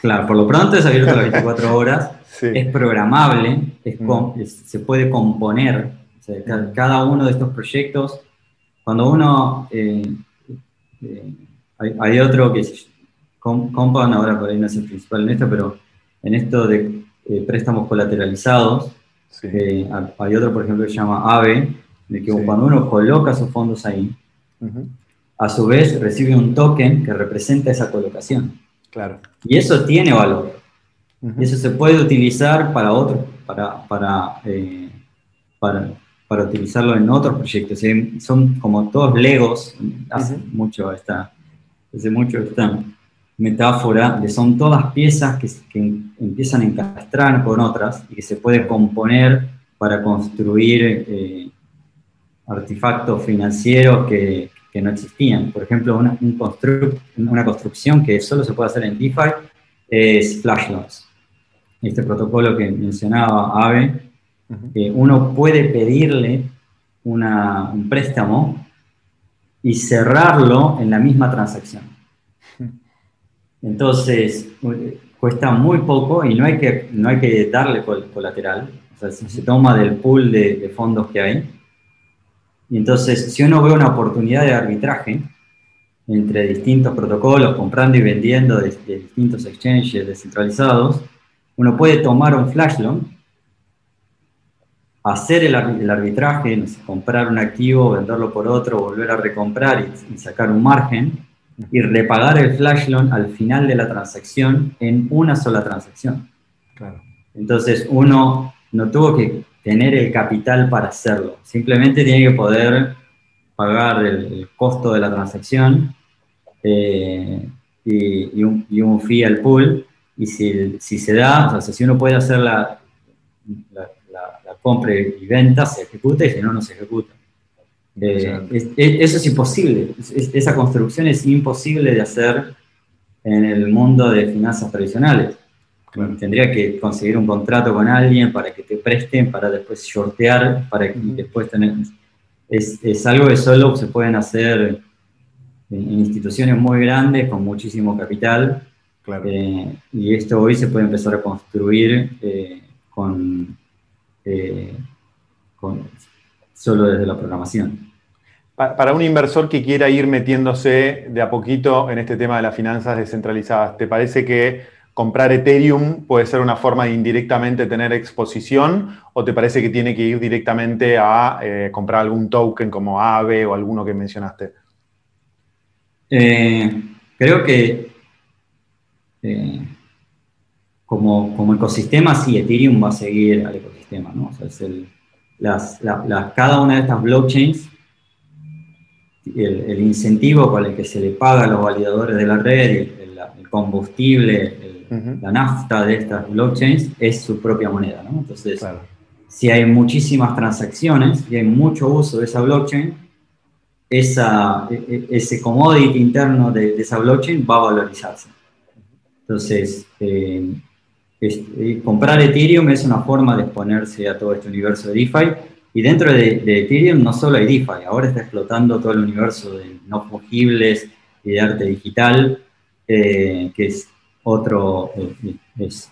Claro, por lo pronto es abierto las 24 horas, es programable, mm. se puede componer. cada, uno de estos proyectos, cuando uno... Eh, eh, hay, otro que es Compound, ahora por ahí no es el principal en esto, pero en esto de eh, préstamos colateralizados, hay otro, por ejemplo, que se llama AVE, de que cuando uno coloca sus fondos ahí, a su vez recibe un token que representa esa colocación. Claro. Y eso tiene valor. Y eso se puede utilizar para otro, para, para, eh, para, para, utilizarlo en otros proyectos. Son como todos legos, hace mucho esta, hace mucho esta metáfora de son todas piezas que, que empiezan a encastrar con otras y que se puede componer para construir eh, artefactos financieros que, que no existían. Por ejemplo, una, un una construcción que solo se puede hacer en DeFi es Flash Loans. Este protocolo que mencionaba Ave, uno puede pedirle un préstamo y cerrarlo en la misma transacción. Entonces, cuesta muy poco y no hay que, no hay que darle colateral. O sea, se, toma del pool de, de fondos que hay y entonces, si uno ve una oportunidad de arbitraje entre distintos protocolos, comprando y vendiendo de, distintos exchanges descentralizados, uno puede tomar un flash loan, hacer el, arbitraje, comprar un activo, venderlo por otro, volver a recomprar y, sacar un margen, y repagar el flash loan al final de la transacción en una sola transacción. Entonces uno no tuvo que tener el capital para hacerlo. Simplemente tiene que poder pagar el, costo de la transacción eh, y, un, fee al pool. Y si, se da, o sea, si uno puede hacer la, la, compra y venta, se ejecuta y si no, no se ejecuta. Eh, eso es imposible. esa construcción es imposible de hacer en el mundo de finanzas tradicionales. Tendría que conseguir un contrato con alguien para que te presten, para después shortear, para que después tener... Es, algo que solo se pueden hacer en, instituciones muy grandes, con muchísimo capital. Eh, y esto hoy se puede empezar a construir eh, con, eh, con, solo desde la programación. Para un inversor que quiera ir metiéndose de a poquito en este tema de las finanzas descentralizadas, ¿te parece que comprar Ethereum puede ser una forma de indirectamente tener exposición o te parece que tiene que ir directamente a eh, comprar algún token como AVE o alguno que mencionaste? Eh, creo que eh, como, ecosistema, sí, Ethereum va a seguir al ecosistema, ¿no? O sea, es el, cada una de estas blockchains, el, el, incentivo con el que se le paga a los validadores de la red, el, el combustible, la nafta de estas blockchains es su propia moneda, ¿no? Entonces, si hay muchísimas transacciones y hay mucho uso de esa blockchain, esa, e, e, ese commodity interno de, esa blockchain va a valorizarse. Entonces, eh, eh, comprar Ethereum es una forma de exponerse a todo este universo de DeFi. Y dentro de, Ethereum no solo hay DeFi, ahora está explotando todo el universo de no fungibles y de arte digital, que es otro, es,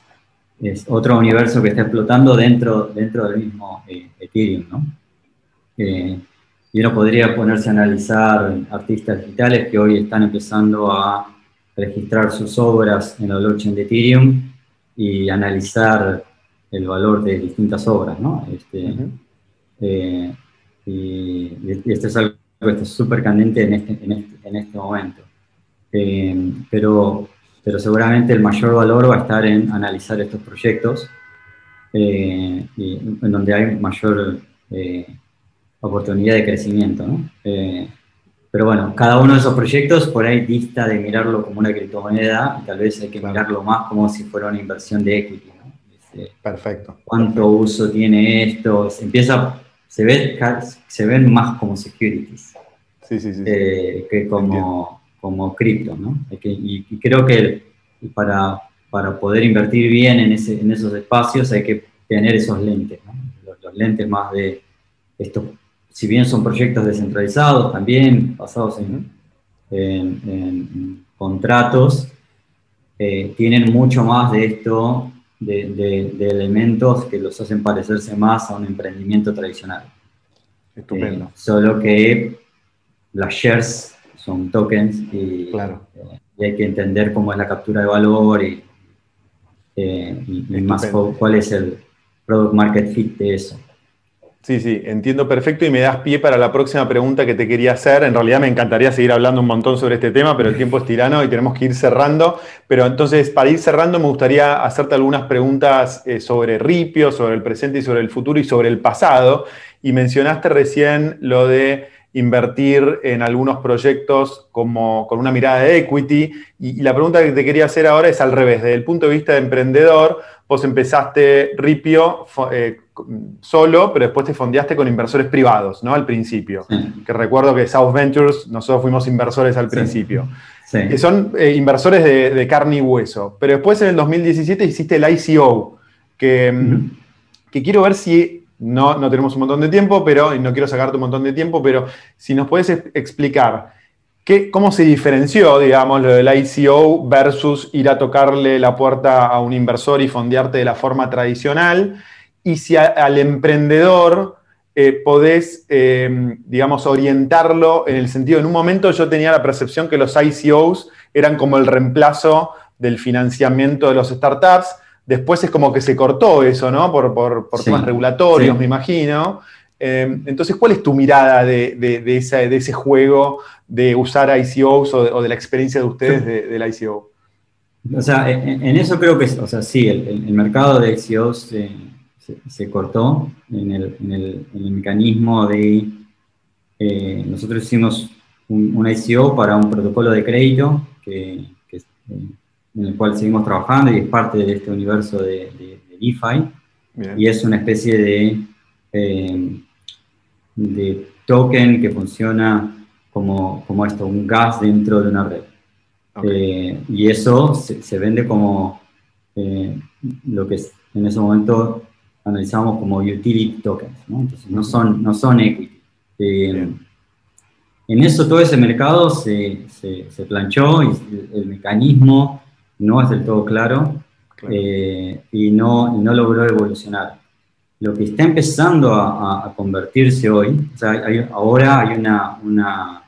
otro universo que está explotando dentro, dentro del mismo Ethereum, ¿no? y uno podría ponerse a analizar artistas digitales que hoy están empezando a registrar sus obras en la blockchain de Ethereum y analizar el valor de distintas obras, ¿no? Este, eh, y, esto es algo que está súper candente en este, en este, en este momento. Eh, pero, pero seguramente el mayor valor va a estar en analizar estos proyectos, eh, y, en donde hay mayor oportunidad de crecimiento, ¿no? Pero bueno, cada uno de esos proyectos por ahí dista de mirarlo como una criptomoneda y tal vez hay que mirarlo más como si fuera una inversión de equity. ¿no? Este, Perfecto. ¿Cuánto uso tiene esto? Se empieza, se, ve, se ven más como securities sí, sí, sí, eh, que como, como cripto. ¿no? y, creo que para, para poder invertir bien en, ese, en esos espacios hay que tener esos lentes, ¿no? los, los lentes más de estos si bien son proyectos descentralizados también, basados en, contratos, eh, tienen mucho más de esto, de, elementos que los hacen parecerse más a un emprendimiento tradicional. Estupendo. Eh, solo que las shares son tokens y, claro. Eh, y, hay que entender cómo es la captura de valor y, y más cuál es el product market fit de eso. Sí, sí, entiendo perfecto y me das pie para la próxima pregunta que te quería hacer. En realidad me encantaría seguir hablando un montón sobre este tema, pero el tiempo es tirano y tenemos que ir cerrando. Pero entonces, para ir cerrando, me gustaría hacerte algunas preguntas eh, sobre Ripio, sobre el presente y sobre el futuro y sobre el pasado. Y mencionaste recién lo de invertir en algunos proyectos como con una mirada de equity. Y, la pregunta que te quería hacer ahora es al revés. Desde el punto de vista de emprendedor, vos empezaste Ripio eh, solo, pero después te fondeaste con inversores privados, ¿no? Al principio. Que recuerdo que South Ventures, nosotros fuimos inversores al principio. Que son eh, inversores de, carne y hueso. Pero después en el 2017 hiciste el ICO, que, mm, que quiero ver si, no, no tenemos un montón de tiempo, pero, y no quiero sacarte un montón de tiempo, pero si nos puedes explicar ¿Qué, ¿Cómo se diferenció, digamos, lo del ICO versus ir a tocarle la puerta a un inversor y fondearte de la forma tradicional? Y si al emprendedor eh, podés, em, digamos, orientarlo en el sentido, en un momento yo tenía la percepción que los ICOs eran como el reemplazo del financiamiento de los startups, después es como que se cortó eso, ¿no? Por, temas regulatorios, me imagino. Em, entonces, ¿cuál es tu mirada de, de, ese juego de usar ICOs o de, la experiencia de ustedes del ICO? O sea, en, eso creo que, o sea, sí, el, mercado de ICOs... Se, cortó en el, en, el, en el, mecanismo de... Eh, nosotros hicimos un, ICO para un protocolo de crédito que, eh, en el cual seguimos trabajando y es parte de este universo de, de, DeFi. Y es una especie de, eh, de token que funciona como, como esto, un gas dentro de una red. y eso se, se vende como lo que en ese momento analizamos como utility tokens, ¿no? Entonces no son, no son equity. Eh, en eso todo ese mercado se, se, planchó y el, mecanismo no es del todo claro, eh, y, no, no logró evolucionar. Lo que está empezando a, convertirse hoy, o sea, ahora hay una, una,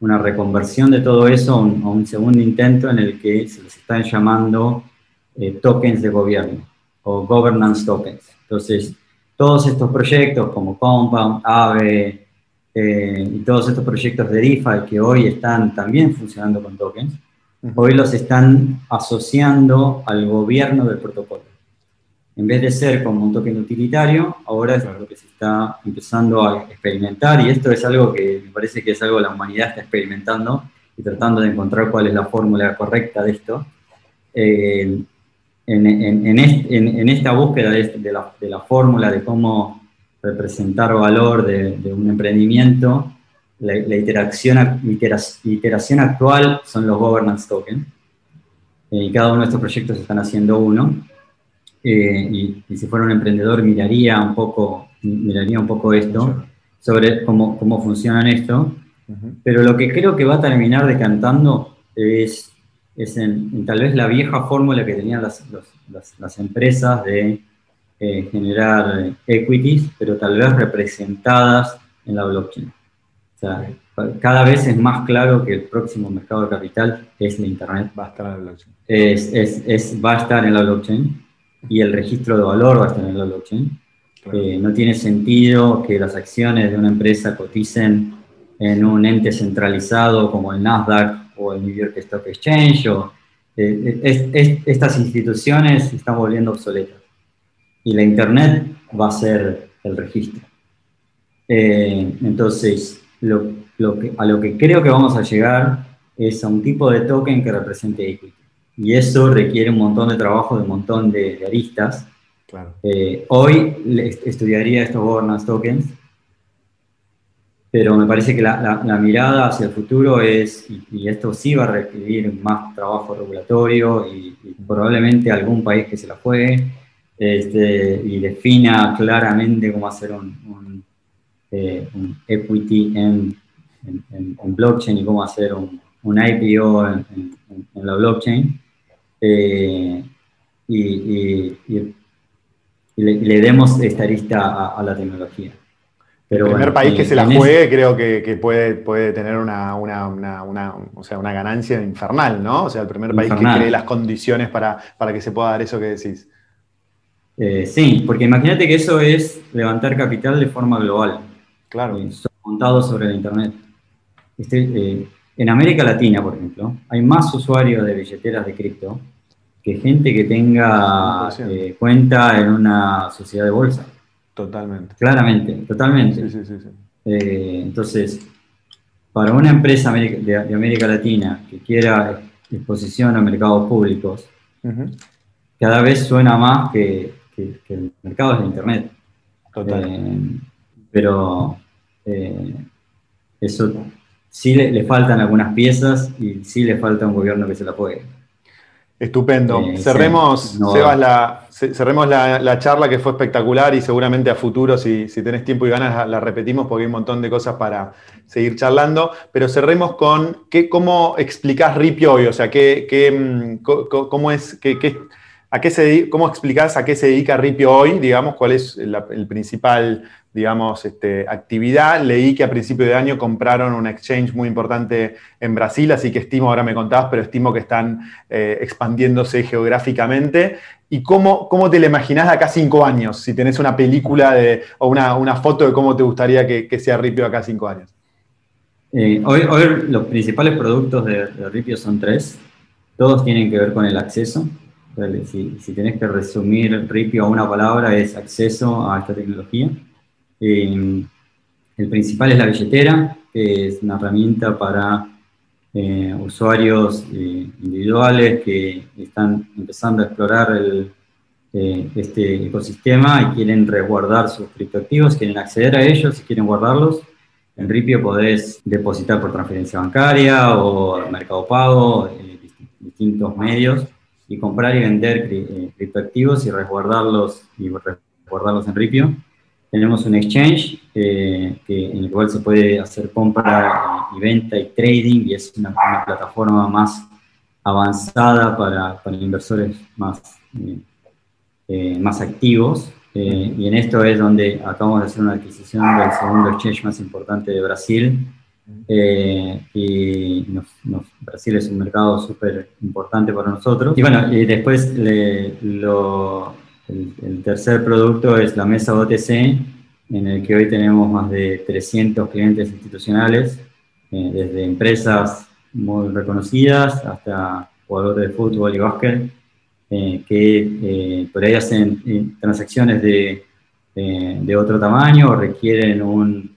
una, reconversión de todo eso a un, segundo intento en el que se les están llamando eh, tokens de gobierno o governance tokens. Entonces, todos estos proyectos como Compound, AVE eh, y todos estos proyectos de DeFi que hoy están también funcionando con tokens, hoy los están asociando al gobierno del protocolo. En vez de ser como un token utilitario, ahora es lo que se está empezando a experimentar y esto es algo que me parece que es algo que la humanidad está experimentando y tratando de encontrar cuál es la fórmula correcta de esto. Eh, en, esta búsqueda de, la, fórmula de cómo representar valor de, un emprendimiento, la, iteración, iteración actual son los governance tokens. Eh, y cada uno de estos proyectos están haciendo uno. Eh, y, si fuera un emprendedor miraría un poco, miraría un poco esto, sobre cómo, cómo funcionan esto. Pero lo que creo que va a terminar decantando es es en, tal vez la vieja fórmula que tenían las, las, empresas de eh, generar equities, pero tal vez representadas en la blockchain. O sea, cada vez es más claro que el próximo mercado de capital es la Internet. Va a estar en la blockchain. Es, es, va a estar en la blockchain y el registro de valor va a estar en la blockchain. Eh, no tiene sentido que las acciones de una empresa coticen en un ente centralizado como el Nasdaq o el New York Stock Exchange. O, eh, estas instituciones se están volviendo obsoletas y la Internet va a ser el registro. Eh, entonces, lo, que, a lo que creo que vamos a llegar es a un tipo de token que represente equity. Y eso requiere un montón de trabajo de un montón de, aristas. Eh, hoy estudiaría estos governance tokens, pero me parece que la, mirada hacia el futuro es, y, esto sí va a requerir más trabajo regulatorio y, probablemente algún país que se la juegue este, y defina claramente cómo hacer un, eh, equity en, blockchain y cómo hacer un, IPO en, la blockchain. Eh, y, le, demos esta lista a la tecnología el primer país que se la juegue creo que, puede, puede tener una, o sea, una ganancia infernal, ¿no? O sea, el primer país que cree las condiciones para, para, que se pueda dar eso que decís. Eh, sí, porque imagínate que eso es levantar capital de forma global. Claro. Eh, montado sobre el Internet. Este, eh, en América Latina, por ejemplo, hay más usuarios de billeteras de cripto que gente que tenga cuenta en una sociedad de bolsa. Totalmente. Claramente, totalmente. Eh, entonces, para una empresa de, América Latina que quiera exposición a mercados públicos, cada vez suena más que, el mercado es de Internet. Total. Eh, pero eh, eso sí le, faltan algunas piezas y sí le falta un gobierno que se la puede. Estupendo. cerremos, la, cerremos la, charla que fue espectacular y seguramente a futuro, si, si tenés tiempo y ganas, la, repetimos porque hay un montón de cosas para seguir charlando. Pero cerremos con qué, cómo explicás Ripio hoy, o sea, qué, qué, mm, cómo es, qué, a qué se, cómo explicás a qué se dedica Ripio hoy, digamos, cuál es el principal digamos, este, actividad. Leí que a principio de año compraron un exchange muy importante en Brasil, así que estimo, ahora me contabas, pero estimo que están eh, expandiéndose geográficamente. ¿Y cómo, cómo te la imaginás de acá cinco años? Si tenés una película de, o una, foto de cómo te gustaría que, sea Ripio acá cinco años. Eh, hoy, los principales productos de, Ripio son tres. Todos tienen que ver con el acceso. Si, si tenés que resumir Ripio a una palabra, es acceso a esta tecnología. Eh, el principal es la billetera, que es una herramienta para eh, usuarios eh, individuales que están empezando a explorar este ecosistema y quieren resguardar sus criptoactivos, quieren acceder a ellos y quieren guardarlos. En Ripio podés depositar por transferencia bancaria o mercado pago, distintos medios, y comprar y vender criptoactivos y resguardarlos, y resguardarlos en Ripio. Tenemos un exchange eh, que, en el cual se puede hacer compra y venta y trading y es una, plataforma más avanzada para, para inversores más, eh, eh, más activos. y en esto es donde acabamos de hacer una adquisición del segundo exchange más importante de Brasil. y Brasil es un mercado súper importante para nosotros. Y bueno, y después lo, el, tercer producto es la mesa OTC, en el que hoy tenemos más de 300 clientes institucionales, eh, desde empresas muy reconocidas hasta jugadores de fútbol y básquet, eh, que eh, por ahí hacen transacciones de, de, otro tamaño o requieren un,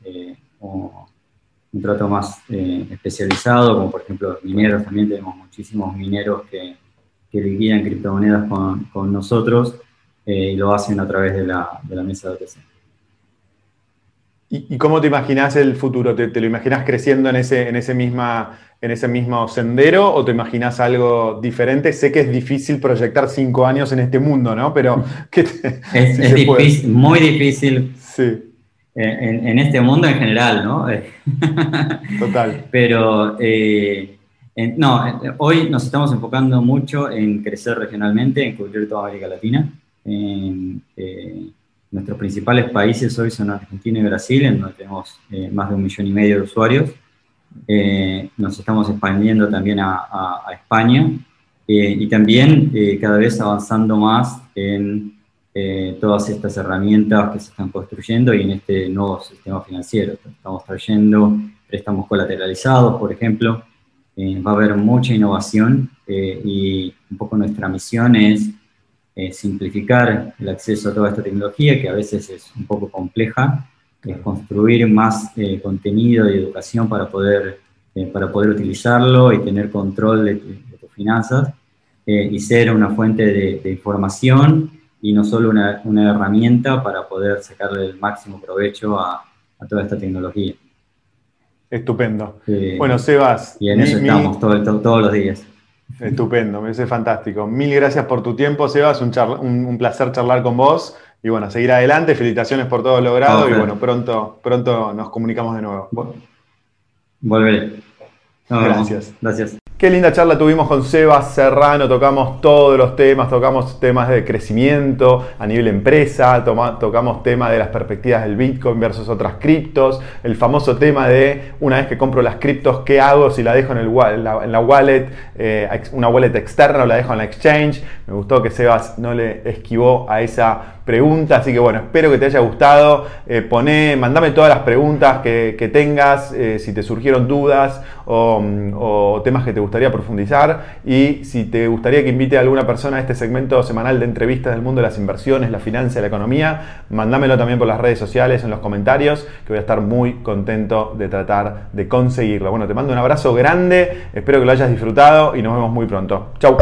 un trato más especializado, como por ejemplo los mineros, también tenemos muchísimos mineros que, que liquidan criptomonedas con, con nosotros eh, y lo hacen a través de la, de la mesa de OTC. ¿Y, cómo te imaginas el futuro? ¿Te, lo imaginas creciendo en ese, en, ese misma, en ese mismo sendero o te imaginas algo diferente? Sé que es difícil proyectar cinco años en este mundo, ¿no? Pero es, difícil, muy difícil. Sí. En, en, este mundo en general, ¿no? Total. Pero eh, no, hoy nos estamos enfocando mucho en crecer regionalmente, en cubrir toda América Latina. Nuestros principales países hoy son Argentina y Brasil, en donde tenemos más de un millón y medio de usuarios. nos estamos expandiendo también a, a España y también cada vez avanzando más en eh, todas estas herramientas que se están construyendo y en este nuevo sistema financiero. Estamos trayendo préstamos colateralizados, por ejemplo. Eh, va a haber mucha innovación eh, y un poco nuestra misión es simplificar el acceso a toda esta tecnología, que a veces es un poco compleja, construir más contenido y educación para poder, para poder utilizarlo y tener control de, tus finanzas y ser una fuente de, de información y no solo una, una herramienta para poder sacarle el máximo provecho a, a toda esta tecnología. Estupendo. bueno, Sebas. Y en eso estamos todos los días. Estupendo, me parece fantástico. Mil gracias por tu tiempo, Sebas. Un, un, placer charlar con vos. Y bueno, seguir adelante. Felicitaciones por todo logrado. y bueno, pronto, pronto nos comunicamos de nuevo. Volveré. gracias. Gracias. Qué linda charla tuvimos con Sebas Serrano, tocamos todos los temas, tocamos temas de crecimiento a nivel empresa, tocamos temas de las perspectivas del Bitcoin versus otras criptos, el famoso tema de una vez que compro las criptos, ¿qué hago si la dejo en, la, wallet, eh, una wallet externa o la dejo en la exchange? Me gustó que Sebas no le esquivó a esa pregunta, así que bueno, espero que te haya gustado. Eh, poné, mandame todas las preguntas que, tengas, eh, si te surgieron dudas mm, o, temas que te gustaría profundizar y si te gustaría que invite a alguna persona a este segmento semanal de entrevistas del mundo de las inversiones, la finanza y la economía, mándamelo también por las redes sociales, en los comentarios, que voy a estar muy contento de tratar de conseguirlo. Bueno, te mando un abrazo grande, espero que lo hayas disfrutado y nos vemos muy pronto. Chau.